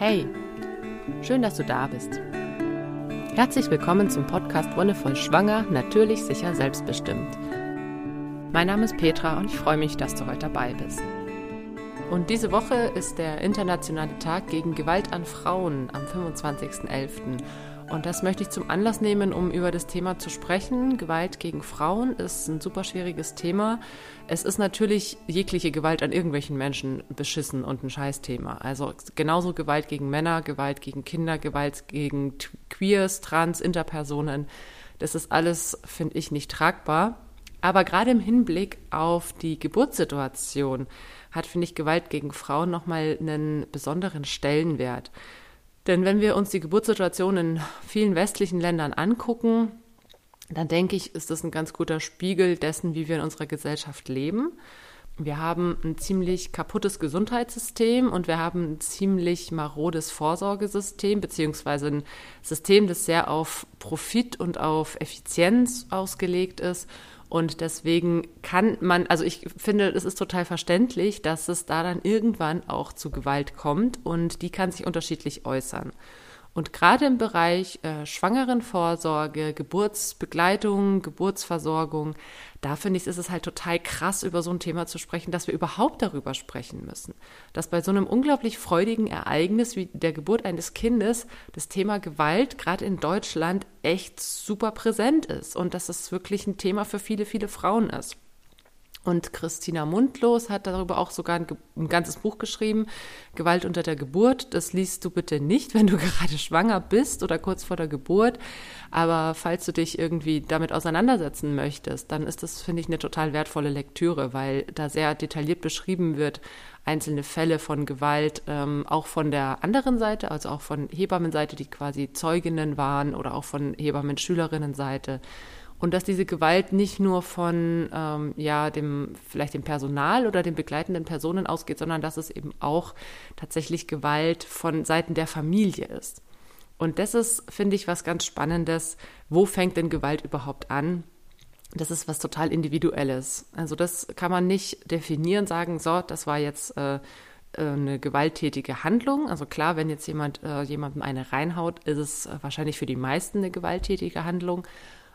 Hey, schön, dass du da bist. Herzlich willkommen zum Podcast Wundervoll Schwanger, natürlich, sicher, selbstbestimmt. Mein Name ist Petra und ich freue mich, dass du heute dabei bist. Und diese Woche ist der internationale Tag gegen Gewalt an Frauen am 25.11. Und das möchte ich zum Anlass nehmen, um über das Thema zu sprechen. Gewalt gegen Frauen ist ein super schwieriges Thema. Es ist natürlich jegliche Gewalt an irgendwelchen Menschen beschissen und ein Scheißthema. Also genauso Gewalt gegen Männer, Gewalt gegen Kinder, Gewalt gegen Queers, Trans, Interpersonen. Das ist alles, finde ich, nicht tragbar. Aber gerade im Hinblick auf die Geburtssituation hat, finde ich, Gewalt gegen Frauen nochmal einen besonderen Stellenwert. Denn wenn wir uns die Geburtssituation in vielen westlichen Ländern angucken, dann denke ich, ist das ein ganz guter Spiegel dessen, wie wir in unserer Gesellschaft leben. Wir haben ein ziemlich kaputtes Gesundheitssystem und wir haben ein ziemlich marodes Vorsorgesystem, beziehungsweise ein System, das sehr auf Profit und auf Effizienz ausgelegt ist und deswegen kann man, also ich finde, es ist total verständlich, dass es da dann irgendwann auch zu Gewalt kommt und die kann sich unterschiedlich äußern. Und gerade im Bereich äh, Schwangerenvorsorge, Geburtsbegleitung, Geburtsversorgung, da finde ich, ist es halt total krass, über so ein Thema zu sprechen, dass wir überhaupt darüber sprechen müssen. Dass bei so einem unglaublich freudigen Ereignis wie der Geburt eines Kindes das Thema Gewalt gerade in Deutschland echt super präsent ist und dass es wirklich ein Thema für viele, viele Frauen ist. Und Christina Mundlos hat darüber auch sogar ein, ein, ganzes Buch geschrieben, Gewalt unter der Geburt. Das liest du bitte nicht, wenn du gerade schwanger bist oder kurz vor der Geburt. Aber falls du dich irgendwie damit auseinandersetzen möchtest, dann ist das, finde ich, eine total wertvolle Lektüre, weil da sehr detailliert beschrieben wird, einzelne Fälle von Gewalt, ähm, auch von der anderen Seite, also auch von Hebammenseite, die quasi Zeuginnen waren oder auch von Hebammen-Schülerinnenseite. seite und dass diese Gewalt nicht nur von ähm, ja dem vielleicht dem Personal oder den begleitenden Personen ausgeht, sondern dass es eben auch tatsächlich Gewalt von Seiten der Familie ist. Und das ist, finde ich, was ganz Spannendes. Wo fängt denn Gewalt überhaupt an? Das ist was total Individuelles. Also das kann man nicht definieren, sagen, so, das war jetzt äh, äh eine gewalttätige Handlung. Also klar, wenn jetzt jemand äh, jemandem eine reinhaut, ist es wahrscheinlich für die meisten eine gewalttätige Handlung.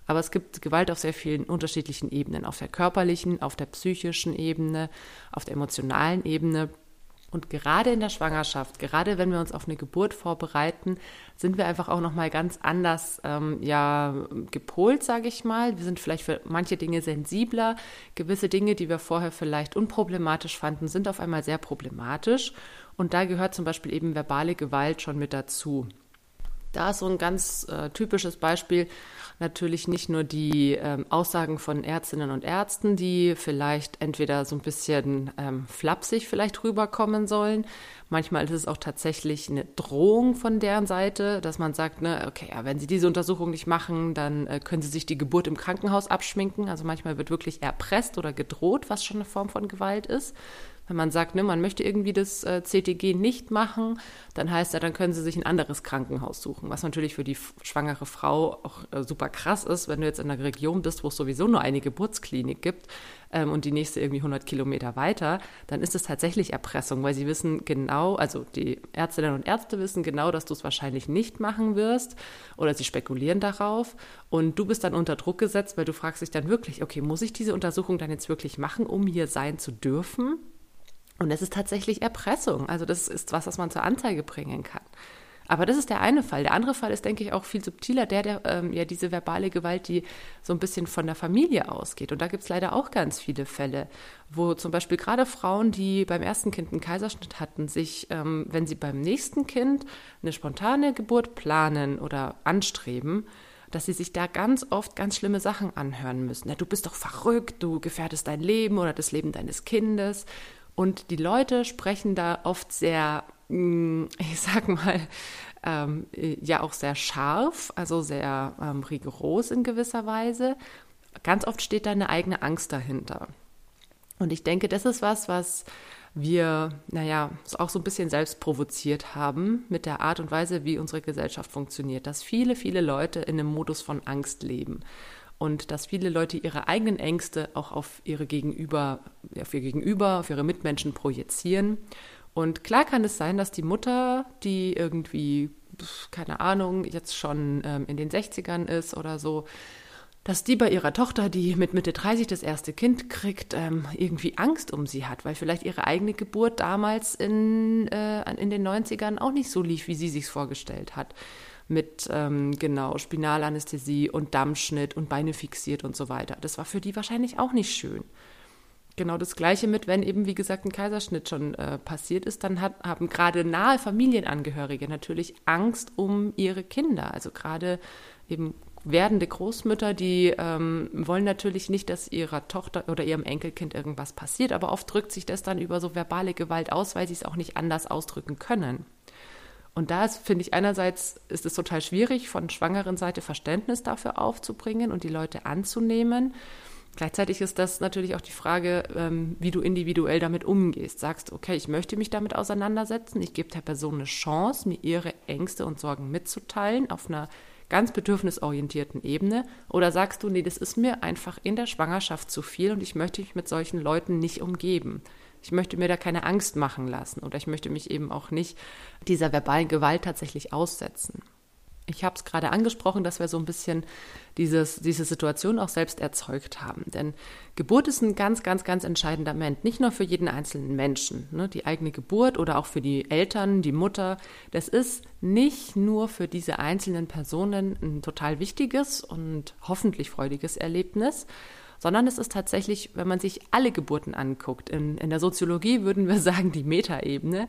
Aber es gibt Gewalt auf sehr vielen unterschiedlichen Ebenen, auf der körperlichen, auf der psychischen Ebene, auf der emotionalen Ebene. Und gerade in der Schwangerschaft, gerade wenn wir uns auf eine Geburt vorbereiten, sind wir einfach auch noch mal ganz anders ähm, ja gepolt, sage ich mal. Wir sind vielleicht für manche Dinge sensibler. Gewisse Dinge, die wir vorher vielleicht unproblematisch fanden, sind auf einmal sehr problematisch. Und da gehört zum Beispiel eben verbale Gewalt schon mit dazu. Da ist so ein ganz äh, typisches Beispiel natürlich nicht nur die ähm, Aussagen von Ärztinnen und Ärzten, die vielleicht entweder so ein bisschen ähm, flapsig vielleicht rüberkommen sollen. Manchmal ist es auch tatsächlich eine Drohung von deren Seite, dass man sagt, ne, okay, ja, wenn Sie diese Untersuchung nicht machen, dann äh, können Sie sich die Geburt im Krankenhaus abschminken. Also manchmal wird wirklich erpresst oder gedroht, was schon eine Form von Gewalt ist. Wenn man sagt, ne, man möchte irgendwie das äh, CTG nicht machen, dann heißt ja, dann können sie sich ein anderes Krankenhaus suchen, was natürlich für die schwangere Frau auch äh, super krass ist, wenn du jetzt in einer Region bist, wo es sowieso nur eine Geburtsklinik gibt ähm, und die nächste irgendwie 100 Kilometer weiter, dann ist es tatsächlich Erpressung, weil sie wissen genau, also die Ärztinnen und Ärzte wissen genau, dass du es wahrscheinlich nicht machen wirst oder sie spekulieren darauf und du bist dann unter Druck gesetzt, weil du fragst dich dann wirklich, okay, muss ich diese Untersuchung dann jetzt wirklich machen, um hier sein zu dürfen? Und es ist tatsächlich Erpressung. Also das ist was, was man zur Anzeige bringen kann. Aber das ist der eine Fall. Der andere Fall ist, denke ich, auch viel subtiler, der, der ähm, ja diese verbale Gewalt, die so ein bisschen von der Familie ausgeht. Und da gibt es leider auch ganz viele Fälle, wo zum Beispiel gerade Frauen, die beim ersten Kind einen Kaiserschnitt hatten, sich, ähm, wenn sie beim nächsten Kind eine spontane Geburt planen oder anstreben, dass sie sich da ganz oft ganz schlimme Sachen anhören müssen. Ja, du bist doch verrückt, du gefährdest dein Leben oder das Leben deines Kindes. Und die Leute sprechen da oft sehr, mm, ich sag mal, ähm, ja auch sehr scharf, also sehr ähm, rigoros in gewisser Weise. Ganz oft steht da eine eigene Angst dahinter. Und ich denke, das ist was, was wir, naja, auch so ein bisschen selbst provoziert haben mit der Art und Weise, wie unsere Gesellschaft funktioniert, dass viele, viele Leute in einem Modus von Angst leben und dass viele Leute ihre eigenen Ängste auch auf ihre Gegenüber, auf ihr Gegenüber, auf ihre Mitmenschen projizieren Und klar kann es sein, dass die Mutter, die irgendwie, keine Ahnung, jetzt schon ähm, in den 60ern ist oder so, dass die bei ihrer Tochter, die mit Mitte 30 das erste Kind kriegt, ähm, irgendwie Angst um sie hat, weil vielleicht ihre eigene Geburt damals in, äh, in den 90ern auch nicht so lief, wie sie sich vorgestellt hat. Mit ähm, genau Spinalanästhesie und Dammschnitt und Beine fixiert und so weiter. Das war für die wahrscheinlich auch nicht schön. Genau das Gleiche mit, wenn eben, wie gesagt, ein Kaiserschnitt schon äh, passiert ist, dann hat, haben gerade nahe Familienangehörige natürlich Angst um ihre Kinder. Also gerade eben werdende Großmütter, die ähm, wollen natürlich nicht, dass ihrer Tochter oder ihrem Enkelkind irgendwas passiert, aber oft drückt sich das dann über so verbale Gewalt aus, weil sie es auch nicht anders ausdrücken können. Und da finde ich einerseits ist es total schwierig, von schwangeren Seite Verständnis dafür aufzubringen und die Leute anzunehmen. Gleichzeitig ist das natürlich auch die Frage, ähm, wie du individuell damit umgehst. Sagst, okay, ich möchte mich damit auseinandersetzen, ich gebe der Person eine Chance, mir ihre Ängste und Sorgen mitzuteilen auf einer ganz bedürfnisorientierten Ebene? Oder sagst du, nee, das ist mir einfach in der Schwangerschaft zu viel und ich möchte mich mit solchen Leuten nicht umgeben? Ich möchte mir da keine Angst machen lassen oder ich möchte mich eben auch nicht dieser verbalen Gewalt tatsächlich aussetzen. Ich habe es gerade angesprochen, dass wir so ein bisschen dieses, diese Situation auch selbst erzeugt haben. Denn Geburt ist ein ganz, ganz, ganz entscheidender Moment. Nicht nur für jeden einzelnen Menschen. Ne? Die eigene Geburt oder auch für die Eltern, die Mutter. Das ist nicht nur für diese einzelnen Personen ein total wichtiges und hoffentlich freudiges Erlebnis, sondern es ist tatsächlich, wenn man sich alle Geburten anguckt, in, in der Soziologie würden wir sagen die Metaebene,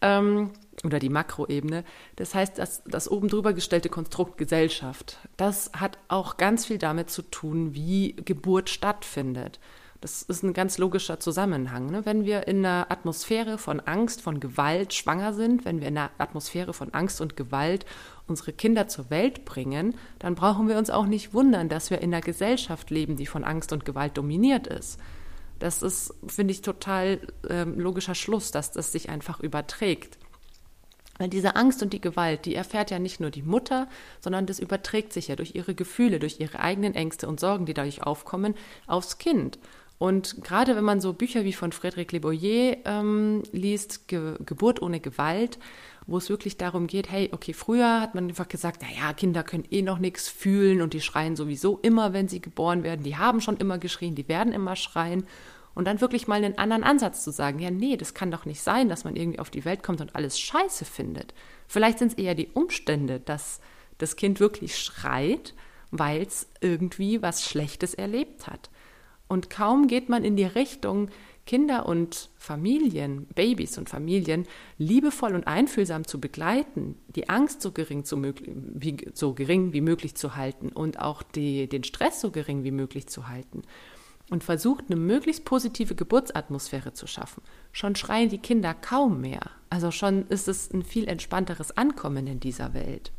ähm, oder die Makroebene. Das heißt, dass das oben drüber gestellte Konstrukt Gesellschaft, das hat auch ganz viel damit zu tun, wie Geburt stattfindet. Das ist ein ganz logischer Zusammenhang. Ne? Wenn wir in einer Atmosphäre von Angst, von Gewalt schwanger sind, wenn wir in einer Atmosphäre von Angst und Gewalt unsere Kinder zur Welt bringen, dann brauchen wir uns auch nicht wundern, dass wir in einer Gesellschaft leben, die von Angst und Gewalt dominiert ist. Das ist, finde ich, total äh, logischer Schluss, dass das sich einfach überträgt. Weil diese Angst und die Gewalt, die erfährt ja nicht nur die Mutter, sondern das überträgt sich ja durch ihre Gefühle, durch ihre eigenen Ängste und Sorgen, die dadurch aufkommen, aufs Kind. Und gerade wenn man so Bücher wie von Frédéric Le Boyer ähm, liest, Ge Geburt ohne Gewalt, wo es wirklich darum geht, hey, okay, früher hat man einfach gesagt, naja, Kinder können eh noch nichts fühlen und die schreien sowieso immer, wenn sie geboren werden. Die haben schon immer geschrien, die werden immer schreien. Und dann wirklich mal einen anderen Ansatz zu sagen, ja, nee, das kann doch nicht sein, dass man irgendwie auf die Welt kommt und alles scheiße findet. Vielleicht sind es eher die Umstände, dass das Kind wirklich schreit, weil es irgendwie was Schlechtes erlebt hat. Und kaum geht man in die Richtung, Kinder und Familien, Babys und Familien liebevoll und einfühlsam zu begleiten, die Angst so gering, zu wie, so gering wie möglich zu halten und auch die, den Stress so gering wie möglich zu halten und versucht, eine möglichst positive Geburtsatmosphäre zu schaffen. Schon schreien die Kinder kaum mehr. Also schon ist es ein viel entspannteres Ankommen in dieser Welt.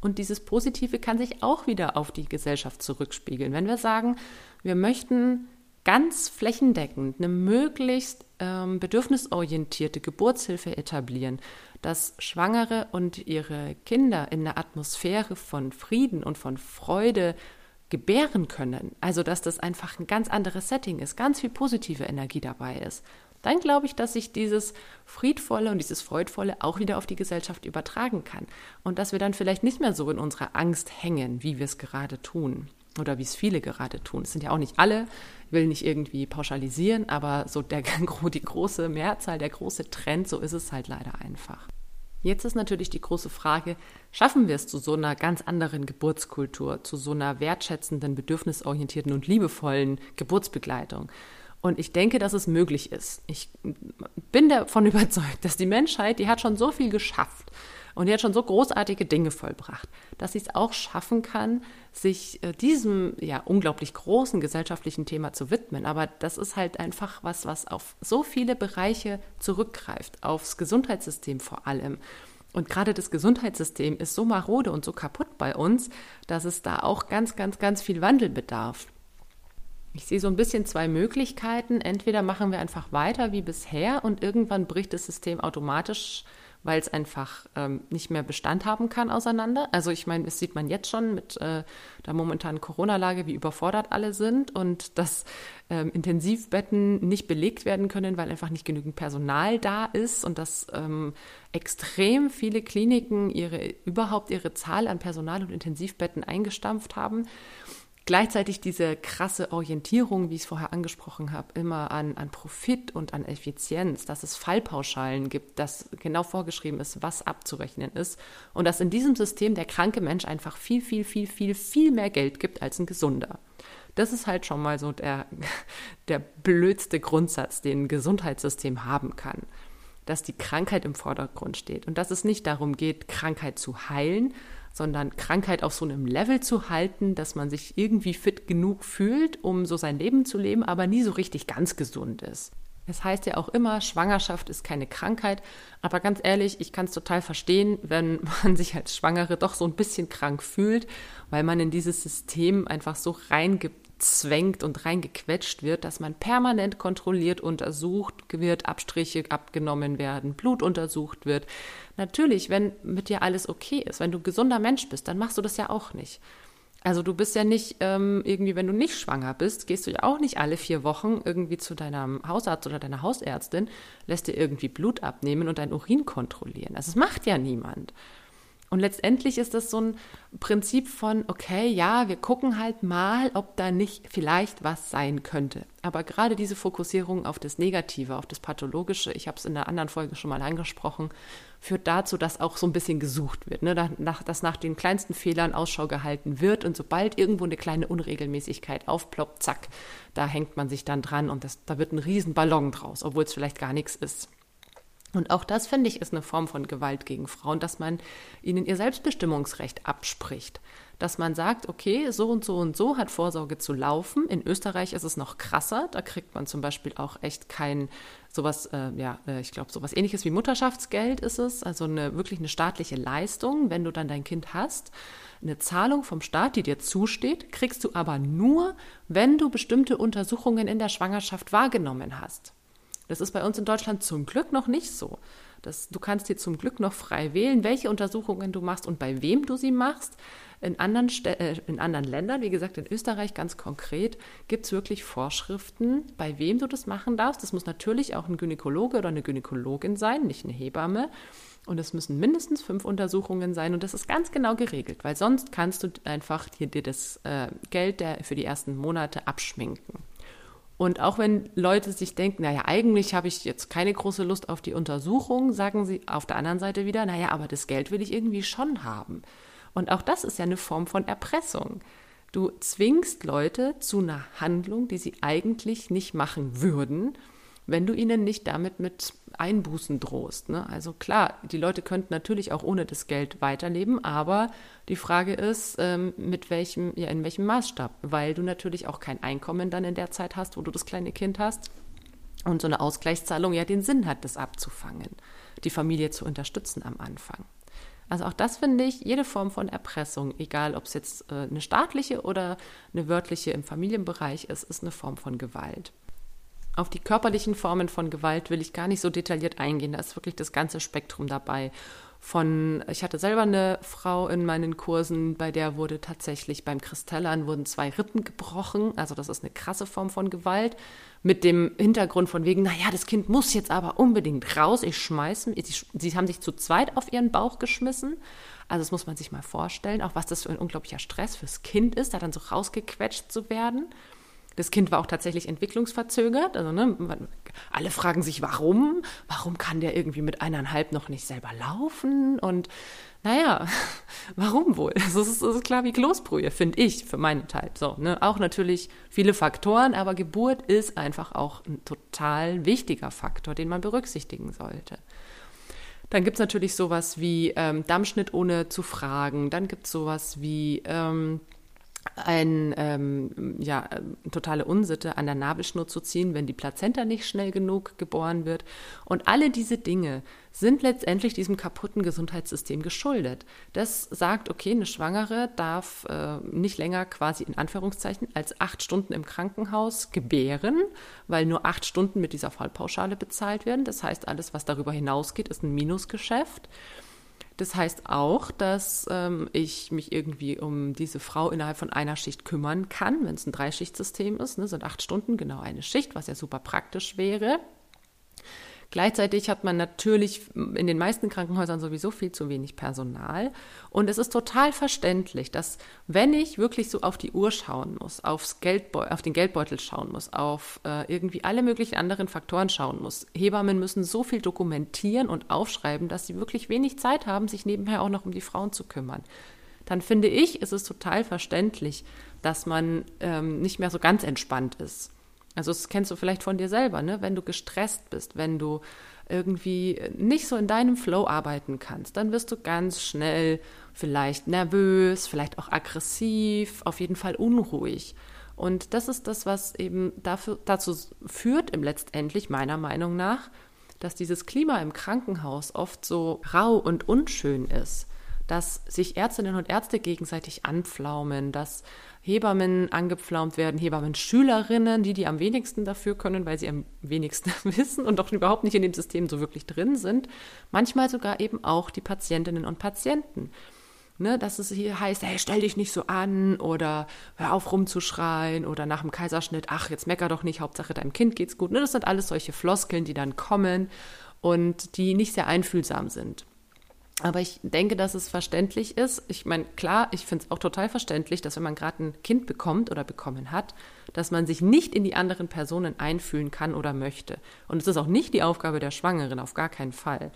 Und dieses Positive kann sich auch wieder auf die Gesellschaft zurückspiegeln. Wenn wir sagen, wir möchten ganz flächendeckend eine möglichst ähm, bedürfnisorientierte Geburtshilfe etablieren, dass Schwangere und ihre Kinder in einer Atmosphäre von Frieden und von Freude gebären können, also dass das einfach ein ganz anderes Setting ist, ganz viel positive Energie dabei ist, dann glaube ich, dass sich dieses Friedvolle und dieses Freudvolle auch wieder auf die Gesellschaft übertragen kann und dass wir dann vielleicht nicht mehr so in unserer Angst hängen, wie wir es gerade tun oder wie es viele gerade tun. Es sind ja auch nicht alle, ich will nicht irgendwie pauschalisieren, aber so der, die große Mehrzahl, der große Trend, so ist es halt leider einfach. Jetzt ist natürlich die große Frage, schaffen wir es zu so einer ganz anderen Geburtskultur, zu so einer wertschätzenden, bedürfnisorientierten und liebevollen Geburtsbegleitung? Und ich denke, dass es möglich ist. Ich bin davon überzeugt, dass die Menschheit, die hat schon so viel geschafft und die hat schon so großartige Dinge vollbracht, dass sie es auch schaffen kann, sich äh, diesem ja unglaublich großen gesellschaftlichen Thema zu widmen. Aber das ist halt einfach was, was auf so viele Bereiche zurückgreift, aufs Gesundheitssystem vor allem. Und gerade das Gesundheitssystem ist so marode und so kaputt bei uns, dass es da auch ganz, ganz, ganz viel Wandel bedarf. Ich sehe so ein bisschen zwei Möglichkeiten. Entweder machen wir einfach weiter wie bisher und irgendwann bricht das System automatisch weil es einfach ähm, nicht mehr Bestand haben kann auseinander. Also ich meine, das sieht man jetzt schon mit äh, der momentanen Corona-Lage, wie überfordert alle sind und dass ähm, Intensivbetten nicht belegt werden können, weil einfach nicht genügend Personal da ist und dass ähm, extrem viele Kliniken ihre überhaupt ihre Zahl an Personal und Intensivbetten eingestampft haben gleichzeitig diese krasse Orientierung, wie ich es vorher angesprochen habe, immer an, an Profit und an Effizienz, dass es Fallpauschalen gibt, dass genau vorgeschrieben ist, was abzurechnen ist und dass in diesem System der kranke Mensch einfach viel, viel, viel, viel, viel mehr Geld gibt als ein gesunder. Das ist halt schon mal so der, der blödste Grundsatz, den ein Gesundheitssystem haben kann dass die Krankheit im Vordergrund steht und dass es nicht darum geht, Krankheit zu heilen, sondern Krankheit auf so einem Level zu halten, dass man sich irgendwie fit genug fühlt, um so sein Leben zu leben, aber nie so richtig ganz gesund ist. Es heißt ja auch immer, Schwangerschaft ist keine Krankheit, aber ganz ehrlich, ich kann es total verstehen, wenn man sich als Schwangere doch so ein bisschen krank fühlt, weil man in dieses System einfach so reingibt reingezwängt und reingequetscht wird, dass man permanent kontrolliert untersucht wird, Abstriche abgenommen werden, Blut untersucht wird. Natürlich, wenn mit dir alles okay ist, wenn du gesunder Mensch bist, dann machst du das ja auch nicht. Also du bist ja nicht ähm, irgendwie, wenn du nicht schwanger bist, gehst du ja auch nicht alle vier Wochen irgendwie zu deinem Hausarzt oder deiner Hausärztin, lässt dir irgendwie Blut abnehmen und dein Urin kontrollieren. Also das macht ja niemand. Und letztendlich ist das so ein Prinzip von, okay, ja, wir gucken halt mal, ob da nicht vielleicht was sein könnte. Aber gerade diese Fokussierung auf das Negative, auf das Pathologische, ich habe es in der anderen Folge schon mal angesprochen, führt dazu, dass auch so ein bisschen gesucht wird, ne? dass nach den kleinsten Fehlern Ausschau gehalten wird und sobald irgendwo eine kleine Unregelmäßigkeit aufploppt, zack, da hängt man sich dann dran und das, da wird ein Riesenballon draus, obwohl es vielleicht gar nichts ist. Und auch das, finde ich, ist eine Form von Gewalt gegen Frauen, dass man ihnen ihr Selbstbestimmungsrecht abspricht. Dass man sagt, okay, so und so und so hat Vorsorge zu laufen. In Österreich ist es noch krasser. Da kriegt man zum Beispiel auch echt kein sowas, äh, ja, äh, ich glaube, sowas ähnliches wie Mutterschaftsgeld ist es. Also eine wirklich eine staatliche Leistung, wenn du dann dein Kind hast. Eine Zahlung vom Staat, die dir zusteht, kriegst du aber nur, wenn du bestimmte Untersuchungen in der Schwangerschaft wahrgenommen hast. Das ist bei uns in Deutschland zum Glück noch nicht so. Das, du kannst dir zum Glück noch frei wählen, welche Untersuchungen du machst und bei wem du sie machst. In anderen, äh, in anderen Ländern, wie gesagt in Österreich ganz konkret, gibt es wirklich Vorschriften, bei wem du das machen darfst. Das muss natürlich auch ein Gynäkologe oder eine Gynäkologin sein, nicht eine Hebamme. Und es müssen mindestens fünf Untersuchungen sein und das ist ganz genau geregelt, weil sonst kannst du einfach dir, dir das äh, Geld der, für die ersten Monate abschminken. Und auch wenn Leute sich denken, naja, eigentlich habe ich jetzt keine große Lust auf die Untersuchung, sagen sie auf der anderen Seite wieder, naja, aber das Geld will ich irgendwie schon haben. Und auch das ist ja eine Form von Erpressung. Du zwingst Leute zu einer Handlung, die sie eigentlich nicht machen würden, wenn du ihnen nicht damit mit Einbußen drohst. Ne? Also klar, die Leute könnten natürlich auch ohne das Geld weiterleben, aber die Frage ist, ähm, mit welchem, ja, in welchem Maßstab, weil du natürlich auch kein Einkommen dann in der Zeit hast, wo du das kleine Kind hast. Und so eine Ausgleichszahlung ja den Sinn hat, das abzufangen, die Familie zu unterstützen am Anfang. Also auch das finde ich, jede Form von Erpressung, egal ob es jetzt äh, eine staatliche oder eine wörtliche im Familienbereich ist, ist eine Form von Gewalt. Auf die körperlichen Formen von Gewalt will ich gar nicht so detailliert eingehen. Da ist wirklich das ganze Spektrum dabei. Von, ich hatte selber eine Frau in meinen Kursen, bei der wurde tatsächlich beim Kristellern wurden zwei Rippen gebrochen. Also das ist eine krasse Form von Gewalt. Mit dem Hintergrund von wegen, naja, das Kind muss jetzt aber unbedingt raus, ich schmeiße. Sie haben sich zu zweit auf ihren Bauch geschmissen. Also das muss man sich mal vorstellen, auch was das für ein unglaublicher Stress fürs Kind ist, da dann so rausgequetscht zu werden. Das Kind war auch tatsächlich entwicklungsverzögert. Also, ne, alle fragen sich, warum? Warum kann der irgendwie mit eineinhalb noch nicht selber laufen? Und naja, warum wohl? Das ist, das ist klar wie Kloßbrühe, finde ich, für meinen Teil. So, ne? Auch natürlich viele Faktoren, aber Geburt ist einfach auch ein total wichtiger Faktor, den man berücksichtigen sollte. Dann gibt es natürlich sowas wie ähm, Dammschnitt ohne zu fragen. Dann gibt es sowas wie ähm, ein, ähm, ja, totale Unsitte, an der Nabelschnur zu ziehen, wenn die Plazenta nicht schnell genug geboren wird. Und alle diese Dinge sind letztendlich diesem kaputten Gesundheitssystem geschuldet. Das sagt, okay, eine Schwangere darf äh, nicht länger quasi in Anführungszeichen als acht Stunden im Krankenhaus gebären, weil nur acht Stunden mit dieser Fallpauschale bezahlt werden. Das heißt, alles, was darüber hinausgeht, ist ein Minusgeschäft. Das heißt auch, dass ähm, ich mich irgendwie um diese Frau innerhalb von einer Schicht kümmern kann, wenn es ein Dreischichtsystem ist, ne, sind acht Stunden genau eine Schicht, was ja super praktisch wäre. Gleichzeitig hat man natürlich in den meisten Krankenhäusern sowieso viel zu wenig Personal. Und es ist total verständlich, dass wenn ich wirklich so auf die Uhr schauen muss, aufs Geldbeu auf den Geldbeutel schauen muss, auf äh, irgendwie alle möglichen anderen Faktoren schauen muss, Hebammen müssen so viel dokumentieren und aufschreiben, dass sie wirklich wenig Zeit haben, sich nebenher auch noch um die Frauen zu kümmern. Dann finde ich, ist es total verständlich, dass man ähm, nicht mehr so ganz entspannt ist. Also das kennst du vielleicht von dir selber, ne? Wenn du gestresst bist, wenn du irgendwie nicht so in deinem Flow arbeiten kannst, dann wirst du ganz schnell vielleicht nervös, vielleicht auch aggressiv, auf jeden Fall unruhig. Und das ist das, was eben dafür, dazu führt, im letztendlich meiner Meinung nach, dass dieses Klima im Krankenhaus oft so rau und unschön ist, dass sich Ärztinnen und Ärzte gegenseitig anpflaumen, dass Hebammen angepflaumt werden, Hebammen-Schülerinnen, die die am wenigsten dafür können, weil sie am wenigsten wissen und doch überhaupt nicht in dem System so wirklich drin sind. Manchmal sogar eben auch die Patientinnen und Patienten. Ne, dass es hier heißt, hey, stell dich nicht so an oder hör auf rumzuschreien oder nach dem Kaiserschnitt, ach, jetzt mecker doch nicht, Hauptsache deinem Kind geht's gut. Ne, das sind alles solche Floskeln, die dann kommen und die nicht sehr einfühlsam sind. Aber ich denke, dass es verständlich ist. Ich meine, klar, ich finde es auch total verständlich, dass wenn man gerade ein Kind bekommt oder bekommen hat, dass man sich nicht in die anderen Personen einfühlen kann oder möchte. Und es ist auch nicht die Aufgabe der Schwangeren, auf gar keinen Fall.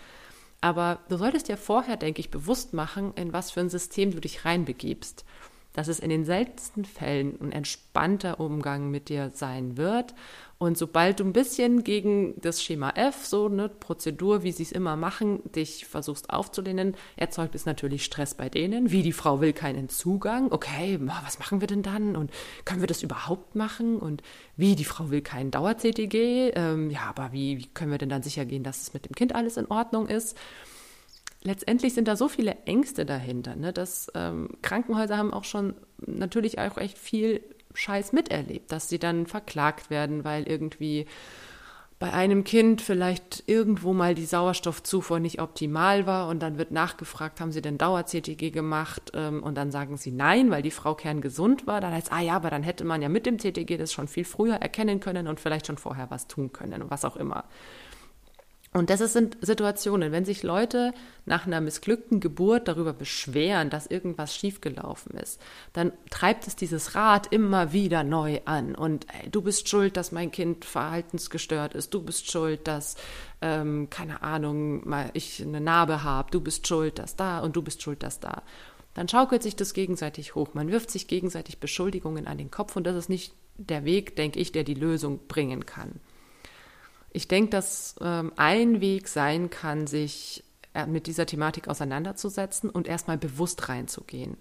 Aber du solltest dir vorher, denke ich, bewusst machen, in was für ein System du dich reinbegibst dass es in den seltensten Fällen ein entspannter Umgang mit dir sein wird. Und sobald du ein bisschen gegen das Schema F, so eine Prozedur, wie sie es immer machen, dich versuchst aufzulehnen, erzeugt es natürlich Stress bei denen. Wie die Frau will keinen Zugang. Okay, was machen wir denn dann? Und können wir das überhaupt machen? Und wie die Frau will keinen Dauer-CTG. Ähm, ja, aber wie, wie können wir denn dann sicher gehen, dass es mit dem Kind alles in Ordnung ist? Letztendlich sind da so viele Ängste dahinter, ne, dass ähm, Krankenhäuser haben auch schon natürlich auch echt viel Scheiß miterlebt, dass sie dann verklagt werden, weil irgendwie bei einem Kind vielleicht irgendwo mal die Sauerstoffzufuhr nicht optimal war und dann wird nachgefragt, haben sie denn Dauer-CTG gemacht ähm, und dann sagen sie nein, weil die Frau kerngesund war. Dann heißt ah ja, aber dann hätte man ja mit dem CTG das schon viel früher erkennen können und vielleicht schon vorher was tun können, was auch immer. Und das sind Situationen, wenn sich Leute nach einer missglückten Geburt darüber beschweren, dass irgendwas schiefgelaufen ist, dann treibt es dieses Rad immer wieder neu an. Und ey, du bist schuld, dass mein Kind verhaltensgestört ist. Du bist schuld, dass, ähm, keine Ahnung, mal ich eine Narbe habe. Du bist schuld, dass da und du bist schuld, dass da. Dann schaukelt sich das gegenseitig hoch. Man wirft sich gegenseitig Beschuldigungen an den Kopf und das ist nicht der Weg, denke ich, der die Lösung bringen kann. Ich denke, dass ähm, ein Weg sein kann, sich äh, mit dieser Thematik auseinanderzusetzen und erstmal bewusst reinzugehen.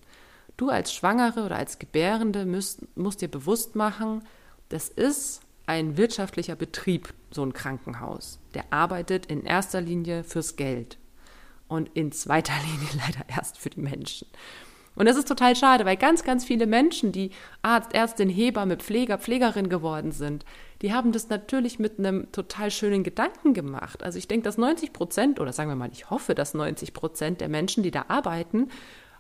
Du als Schwangere oder als Gebärende müsst, musst dir bewusst machen, das ist ein wirtschaftlicher Betrieb, so ein Krankenhaus. Der arbeitet in erster Linie fürs Geld und in zweiter Linie leider erst für die Menschen. Und das ist total schade, weil ganz, ganz viele Menschen, die Arzt, Ärztin, Hebamme, Pfleger, Pflegerin geworden sind, die haben das natürlich mit einem total schönen Gedanken gemacht. Also ich denke, dass 90 Prozent, oder sagen wir mal, ich hoffe, dass 90 Prozent der Menschen, die da arbeiten,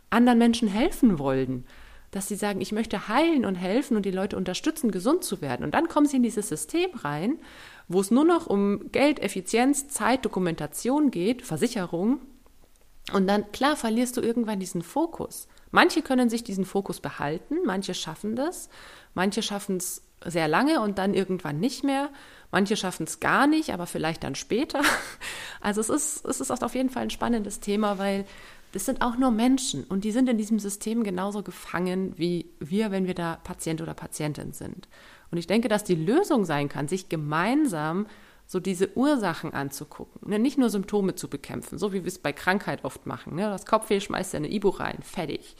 anderen Menschen helfen wollen. Dass sie sagen, ich möchte heilen und helfen und die Leute unterstützen, gesund zu werden. Und dann kommen sie in dieses System rein, wo es nur noch um Geld, Effizienz, Zeit, Dokumentation geht, Versicherung. Und dann, klar, verlierst du irgendwann diesen Fokus. Manche können sich diesen Fokus behalten, manche schaffen das, manche schaffen es sehr lange und dann irgendwann nicht mehr. Manche schaffen es gar nicht, aber vielleicht dann später. Also es ist, es ist auf jeden Fall ein spannendes Thema, weil das sind auch nur Menschen und die sind in diesem System genauso gefangen wie wir, wenn wir da Patient oder Patientin sind. Und ich denke, dass die Lösung sein kann, sich gemeinsam so diese Ursachen anzugucken. Ne? Nicht nur Symptome zu bekämpfen, so wie wir es bei Krankheit oft machen. Ne? Das Kopfweh schmeißt ja eine Ibu rein, fertig.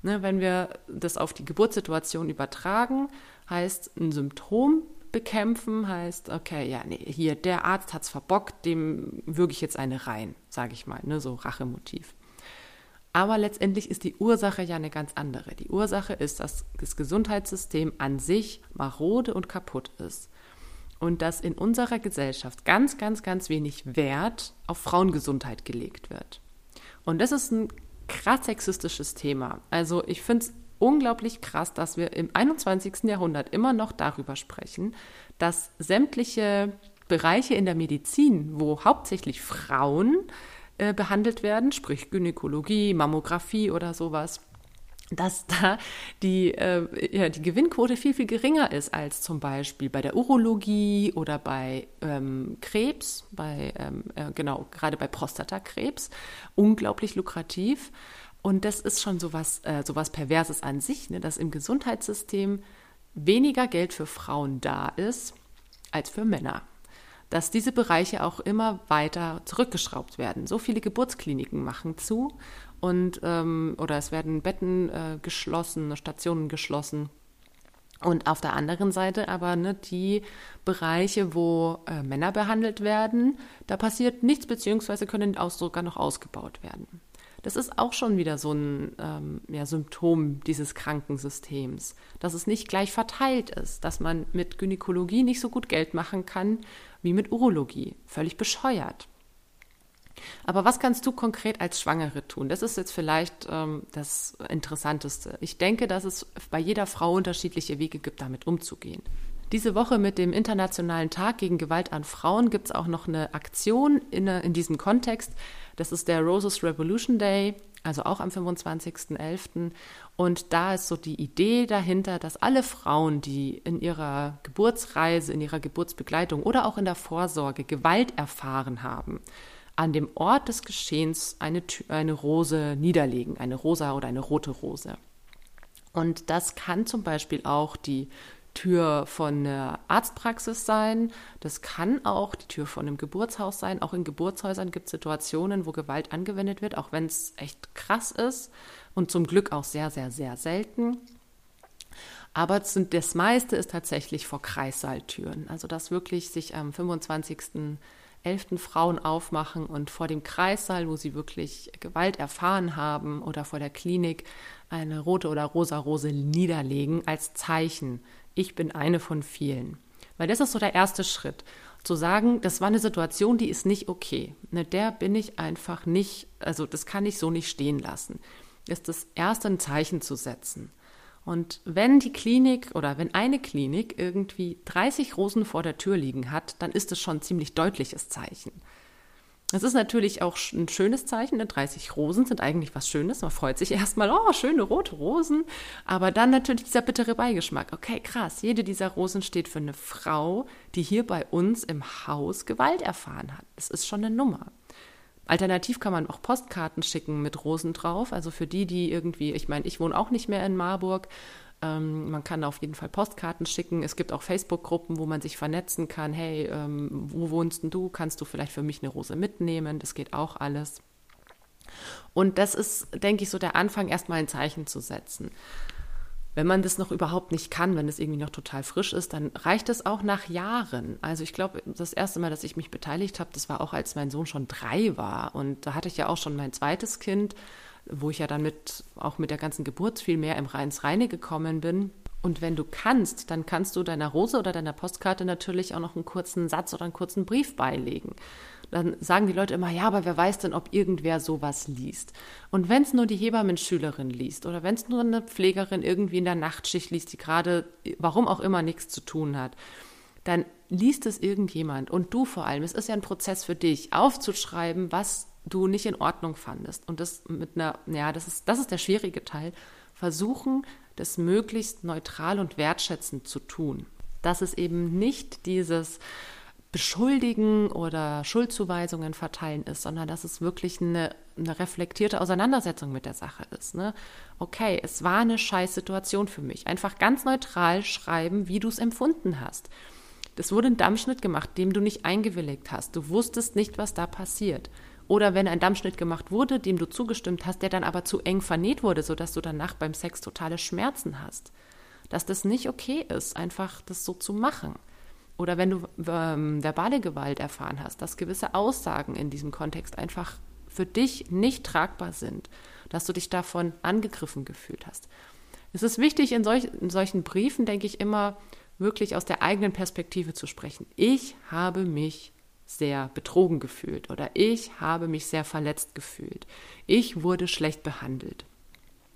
Ne, wenn wir das auf die Geburtssituation übertragen, heißt ein Symptom bekämpfen, heißt, okay, ja, nee, hier, der Arzt hat es verbockt, dem würge ich jetzt eine rein, sage ich mal, ne, so Rachemotiv. Aber letztendlich ist die Ursache ja eine ganz andere. Die Ursache ist, dass das Gesundheitssystem an sich marode und kaputt ist. Und dass in unserer Gesellschaft ganz, ganz, ganz wenig Wert auf Frauengesundheit gelegt wird. Und das ist ein krass sexistisches Thema. Also ich finde es unglaublich krass, dass wir im 21. Jahrhundert immer noch darüber sprechen, dass sämtliche Bereiche in der Medizin, wo hauptsächlich Frauen äh, behandelt werden, sprich Gynäkologie, Mammographie oder sowas, dass da die, äh, ja, die Gewinnquote viel, viel geringer ist als zum Beispiel bei der Urologie oder bei ähm, Krebs, bei, ähm, äh, genau, gerade bei Prostatakrebs. Unglaublich lukrativ. Und das ist schon sowas, äh, sowas Perverses an sich, ne, dass im Gesundheitssystem weniger Geld für Frauen da ist als für Männer dass diese Bereiche auch immer weiter zurückgeschraubt werden. So viele Geburtskliniken machen zu und ähm, oder es werden Betten äh, geschlossen, Stationen geschlossen. Und auf der anderen Seite aber ne, die Bereiche, wo äh, Männer behandelt werden, da passiert nichts, beziehungsweise können auch sogar noch ausgebaut werden. Das ist auch schon wieder so ein ähm, ja, Symptom dieses Krankensystems, dass es nicht gleich verteilt ist, dass man mit Gynäkologie nicht so gut Geld machen kann wie mit Urologie. Völlig bescheuert. Aber was kannst du konkret als Schwangere tun? Das ist jetzt vielleicht ähm, das Interessanteste. Ich denke, dass es bei jeder Frau unterschiedliche Wege gibt, damit umzugehen. Diese Woche mit dem Internationalen Tag gegen Gewalt an Frauen gibt es auch noch eine Aktion in, in diesem Kontext. Das ist der Roses Revolution Day, also auch am 25.11. Und da ist so die Idee dahinter, dass alle Frauen, die in ihrer Geburtsreise, in ihrer Geburtsbegleitung oder auch in der Vorsorge Gewalt erfahren haben, an dem Ort des Geschehens eine, eine Rose niederlegen, eine rosa oder eine rote Rose. Und das kann zum Beispiel auch die Tür von einer Arztpraxis sein. Das kann auch die Tür von einem Geburtshaus sein. Auch in Geburtshäusern gibt es Situationen, wo Gewalt angewendet wird, auch wenn es echt krass ist und zum Glück auch sehr, sehr, sehr selten. Aber das meiste ist tatsächlich vor Kreissaaltüren. Also dass wirklich sich am 25 elften Frauen aufmachen und vor dem Kreissaal, wo sie wirklich Gewalt erfahren haben, oder vor der Klinik eine rote oder rosa Rose niederlegen als Zeichen ich bin eine von vielen. Weil das ist so der erste Schritt. Zu sagen, das war eine Situation, die ist nicht okay. Ne, der bin ich einfach nicht, also das kann ich so nicht stehen lassen. Ist das erste ein Zeichen zu setzen. Und wenn die Klinik oder wenn eine Klinik irgendwie 30 Rosen vor der Tür liegen hat, dann ist das schon ein ziemlich deutliches Zeichen. Es ist natürlich auch ein schönes Zeichen, denn 30 Rosen sind eigentlich was Schönes. Man freut sich erstmal, oh, schöne rote Rosen. Aber dann natürlich dieser bittere Beigeschmack. Okay, krass, jede dieser Rosen steht für eine Frau, die hier bei uns im Haus Gewalt erfahren hat. Das ist schon eine Nummer. Alternativ kann man auch Postkarten schicken mit Rosen drauf. Also für die, die irgendwie, ich meine, ich wohne auch nicht mehr in Marburg, ähm, man kann auf jeden Fall Postkarten schicken. Es gibt auch Facebook-Gruppen, wo man sich vernetzen kann. Hey, ähm, wo wohnst denn du? Kannst du vielleicht für mich eine Rose mitnehmen? Das geht auch alles. Und das ist, denke ich, so der Anfang, erstmal ein Zeichen zu setzen. Wenn man das noch überhaupt nicht kann, wenn es irgendwie noch total frisch ist, dann reicht es auch nach Jahren. Also ich glaube, das erste Mal, dass ich mich beteiligt habe, das war auch, als mein Sohn schon drei war. Und da hatte ich ja auch schon mein zweites Kind wo ich ja dann mit, auch mit der ganzen Geburt viel mehr im Reins Reine gekommen bin. Und wenn du kannst, dann kannst du deiner Rose oder deiner Postkarte natürlich auch noch einen kurzen Satz oder einen kurzen Brief beilegen. Dann sagen die Leute immer, ja, aber wer weiß denn, ob irgendwer sowas liest. Und wenn es nur die Hebammenschülerin liest oder wenn es nur eine Pflegerin irgendwie in der Nachtschicht liest, die gerade, warum auch immer, nichts zu tun hat, dann liest es irgendjemand und du vor allem. Es ist ja ein Prozess für dich, aufzuschreiben, was du nicht in Ordnung fandest. Und das mit einer, ja, das ist, das ist der schwierige Teil. Versuchen, das möglichst neutral und wertschätzend zu tun. Dass es eben nicht dieses Beschuldigen oder Schuldzuweisungen verteilen ist, sondern dass es wirklich eine, eine reflektierte Auseinandersetzung mit der Sache ist. Ne? Okay, es war eine Scheißsituation für mich. Einfach ganz neutral schreiben, wie du es empfunden hast. Das wurde ein Dammschnitt gemacht, dem du nicht eingewilligt hast. Du wusstest nicht, was da passiert. Oder wenn ein Dammschnitt gemacht wurde, dem du zugestimmt hast, der dann aber zu eng vernäht wurde, sodass du danach beim Sex totale Schmerzen hast. Dass das nicht okay ist, einfach das so zu machen. Oder wenn du ähm, verbale Gewalt erfahren hast, dass gewisse Aussagen in diesem Kontext einfach für dich nicht tragbar sind, dass du dich davon angegriffen gefühlt hast. Es ist wichtig, in, solch, in solchen Briefen, denke ich, immer wirklich aus der eigenen Perspektive zu sprechen. Ich habe mich sehr betrogen gefühlt oder ich habe mich sehr verletzt gefühlt. Ich wurde schlecht behandelt.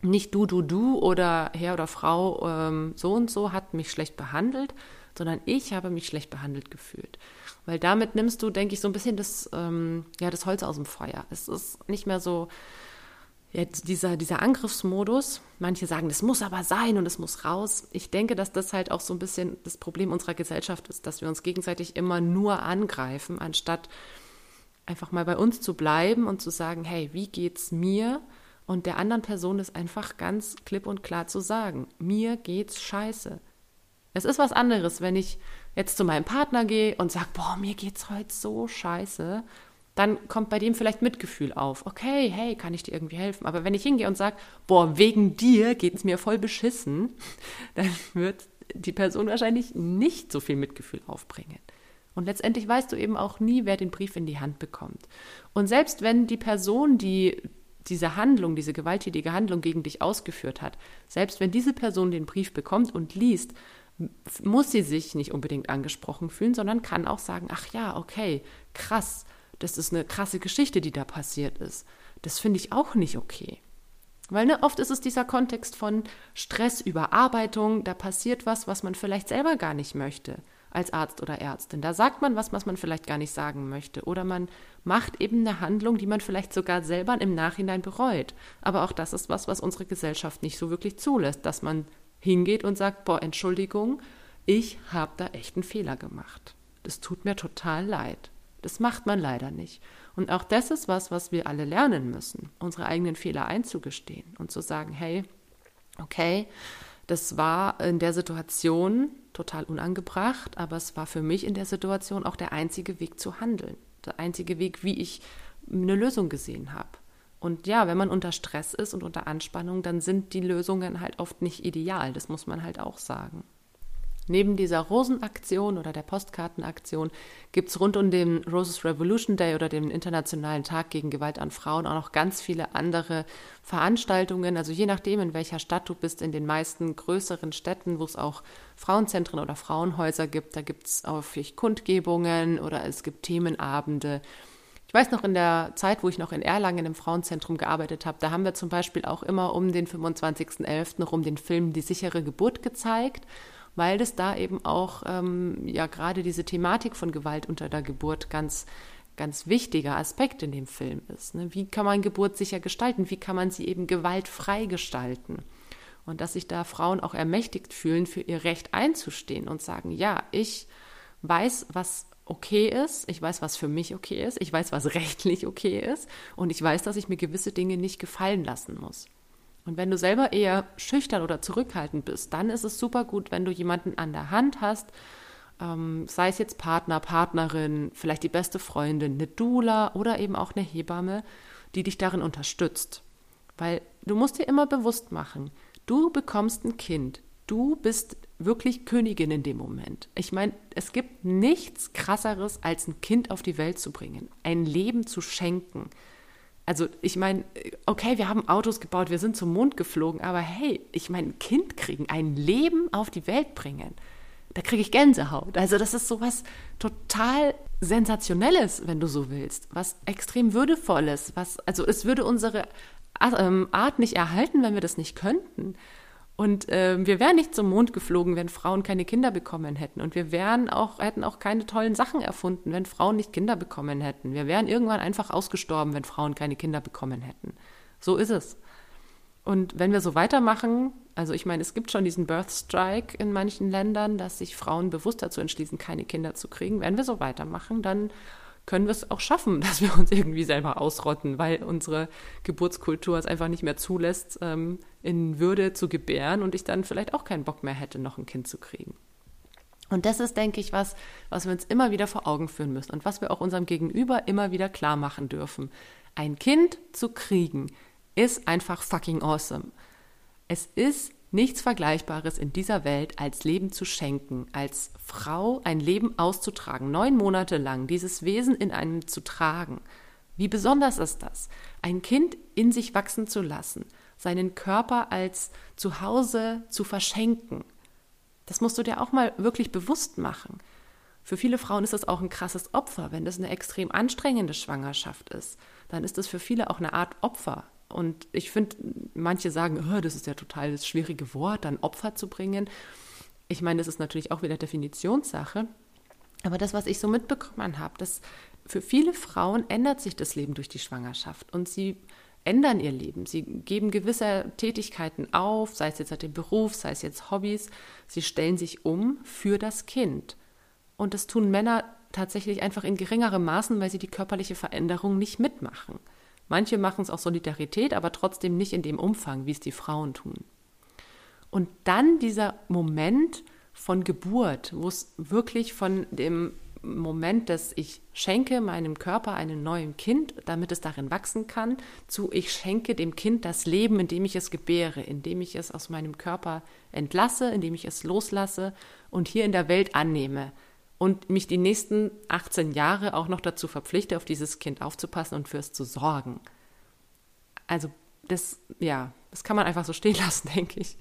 Nicht du, du, du oder Herr oder Frau ähm, so und so hat mich schlecht behandelt, sondern ich habe mich schlecht behandelt gefühlt. Weil damit nimmst du, denke ich, so ein bisschen das, ähm, ja, das Holz aus dem Feuer. Es ist nicht mehr so, Jetzt dieser, dieser Angriffsmodus, manche sagen, das muss aber sein und es muss raus. Ich denke, dass das halt auch so ein bisschen das Problem unserer Gesellschaft ist, dass wir uns gegenseitig immer nur angreifen, anstatt einfach mal bei uns zu bleiben und zu sagen, hey, wie geht's mir? Und der anderen Person ist einfach ganz klipp und klar zu sagen, mir geht's scheiße. Es ist was anderes, wenn ich jetzt zu meinem Partner gehe und sage, boah, mir geht's heute so scheiße dann kommt bei dem vielleicht Mitgefühl auf. Okay, hey, kann ich dir irgendwie helfen? Aber wenn ich hingehe und sage, boah, wegen dir geht es mir voll beschissen, dann wird die Person wahrscheinlich nicht so viel Mitgefühl aufbringen. Und letztendlich weißt du eben auch nie, wer den Brief in die Hand bekommt. Und selbst wenn die Person, die diese Handlung, diese gewalttätige Handlung gegen dich ausgeführt hat, selbst wenn diese Person den Brief bekommt und liest, muss sie sich nicht unbedingt angesprochen fühlen, sondern kann auch sagen, ach ja, okay, krass, das ist eine krasse Geschichte, die da passiert ist. Das finde ich auch nicht okay. Weil ne, oft ist es dieser Kontext von Stress, Überarbeitung, da passiert was, was man vielleicht selber gar nicht möchte als Arzt oder Ärztin. Da sagt man was, was man vielleicht gar nicht sagen möchte. Oder man macht eben eine Handlung, die man vielleicht sogar selber im Nachhinein bereut. Aber auch das ist was, was unsere Gesellschaft nicht so wirklich zulässt, dass man hingeht und sagt, boah, Entschuldigung, ich habe da echt einen Fehler gemacht. Das tut mir total leid. Das macht man leider nicht. Und auch das ist was, was wir alle lernen müssen, unsere eigenen Fehler einzugestehen und zu sagen, hey, okay, das war in der Situation total unangebracht, aber es war für mich in der Situation auch der einzige Weg zu handeln, der einzige Weg, wie ich eine Lösung gesehen habe. Und ja, wenn man unter Stress ist und unter Anspannung, dann sind die Lösungen halt oft nicht ideal, das muss man halt auch sagen. Neben dieser Rosenaktion oder der Postkartenaktion gibt es rund um den Roses Revolution Day oder den Internationalen Tag gegen Gewalt an Frauen auch noch ganz viele andere Veranstaltungen. Also je nachdem, in welcher Stadt du bist, in den meisten größeren Städten, wo es auch Frauenzentren oder Frauenhäuser gibt, da gibt es häufig Kundgebungen oder es gibt Themenabende. Ich weiß noch in der Zeit, wo ich noch in Erlangen im Frauenzentrum gearbeitet habe, da haben wir zum Beispiel auch immer um den 25.11. rum den Film Die sichere Geburt gezeigt weil das da eben auch ähm, ja gerade diese Thematik von Gewalt unter der Geburt ganz ganz wichtiger Aspekt in dem Film ist. Ne? Wie kann man Geburt sicher gestalten? Wie kann man sie eben gewaltfrei gestalten? Und dass sich da Frauen auch ermächtigt fühlen, für ihr Recht einzustehen und sagen, ja, ich weiß, was okay ist, ich weiß, was für mich okay ist, ich weiß, was rechtlich okay ist und ich weiß, dass ich mir gewisse Dinge nicht gefallen lassen muss. Und wenn du selber eher schüchtern oder zurückhaltend bist, dann ist es super gut, wenn du jemanden an der Hand hast, ähm, sei es jetzt Partner, Partnerin, vielleicht die beste Freundin, eine Dula oder eben auch eine Hebamme, die dich darin unterstützt. Weil du musst dir immer bewusst machen, du bekommst ein Kind, du bist wirklich Königin in dem Moment. Ich meine, es gibt nichts krasseres, als ein Kind auf die Welt zu bringen, ein Leben zu schenken. Also ich meine, okay, wir haben Autos gebaut, wir sind zum Mond geflogen, aber hey, ich meine, ein Kind kriegen, ein Leben auf die Welt bringen, da kriege ich Gänsehaut. Also das ist sowas total sensationelles, wenn du so willst, was extrem würdevolles, was also es würde unsere ähm, Art nicht erhalten, wenn wir das nicht könnten. Und äh, wir wären nicht zum Mond geflogen, wenn Frauen keine Kinder bekommen hätten. Und wir wären auch, hätten auch keine tollen Sachen erfunden, wenn Frauen nicht Kinder bekommen hätten. Wir wären irgendwann einfach ausgestorben, wenn Frauen keine Kinder bekommen hätten. So ist es. Und wenn wir so weitermachen, also ich meine, es gibt schon diesen Birth Strike in manchen Ländern, dass sich Frauen bewusst dazu entschließen, keine Kinder zu kriegen. Wenn wir so weitermachen, dann können wir es auch schaffen, dass wir uns irgendwie selber ausrotten, weil unsere Geburtskultur es einfach nicht mehr zulässt, ähm, in Würde zu gebären und ich dann vielleicht auch keinen Bock mehr hätte, noch ein Kind zu kriegen. Und das ist, denke ich, was, was wir uns immer wieder vor Augen führen müssen und was wir auch unserem Gegenüber immer wieder klar machen dürfen. Ein Kind zu kriegen ist einfach fucking awesome. Es ist nichts Vergleichbares in dieser Welt, als Leben zu schenken, als Frau ein Leben auszutragen, neun Monate lang dieses Wesen in einem zu tragen. Wie besonders ist das, ein Kind in sich wachsen zu lassen, seinen Körper als Zuhause zu verschenken. Das musst du dir auch mal wirklich bewusst machen. Für viele Frauen ist das auch ein krasses Opfer, wenn das eine extrem anstrengende Schwangerschaft ist. Dann ist das für viele auch eine Art Opfer. Und ich finde, manche sagen, oh, das ist ja total das schwierige Wort, dann Opfer zu bringen. Ich meine, das ist natürlich auch wieder Definitionssache. Aber das, was ich so mitbekommen habe, dass für viele Frauen ändert sich das Leben durch die Schwangerschaft und sie ändern ihr Leben. Sie geben gewisse Tätigkeiten auf, sei es jetzt den Beruf, sei es jetzt Hobbys. Sie stellen sich um für das Kind. Und das tun Männer tatsächlich einfach in geringerem Maßen, weil sie die körperliche Veränderung nicht mitmachen. Manche machen es aus Solidarität, aber trotzdem nicht in dem Umfang, wie es die Frauen tun. Und dann dieser Moment von Geburt, wo es wirklich von dem Moment, dass ich schenke meinem Körper einem neuen Kind, damit es darin wachsen kann, zu ich schenke dem Kind das Leben, indem ich es gebäre, indem ich es aus meinem Körper entlasse, indem ich es loslasse und hier in der Welt annehme und mich die nächsten 18 Jahre auch noch dazu verpflichte, auf dieses Kind aufzupassen und für es zu sorgen. Also das, ja, das kann man einfach so stehen lassen, denke ich.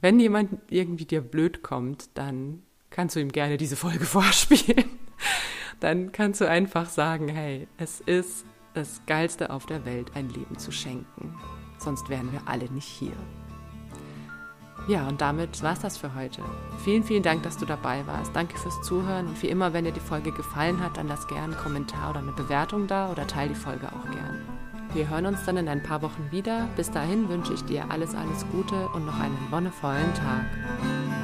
Wenn jemand irgendwie dir blöd kommt, dann kannst du ihm gerne diese Folge vorspielen. Dann kannst du einfach sagen, hey, es ist das Geilste auf der Welt, ein Leben zu schenken. Sonst wären wir alle nicht hier. Ja, und damit war es das für heute. Vielen, vielen Dank, dass du dabei warst. Danke fürs Zuhören. Und wie immer, wenn dir die Folge gefallen hat, dann lass gerne einen Kommentar oder eine Bewertung da oder teile die Folge auch gern. Wir hören uns dann in ein paar Wochen wieder. Bis dahin wünsche ich dir alles, alles Gute und noch einen wonnevollen Tag.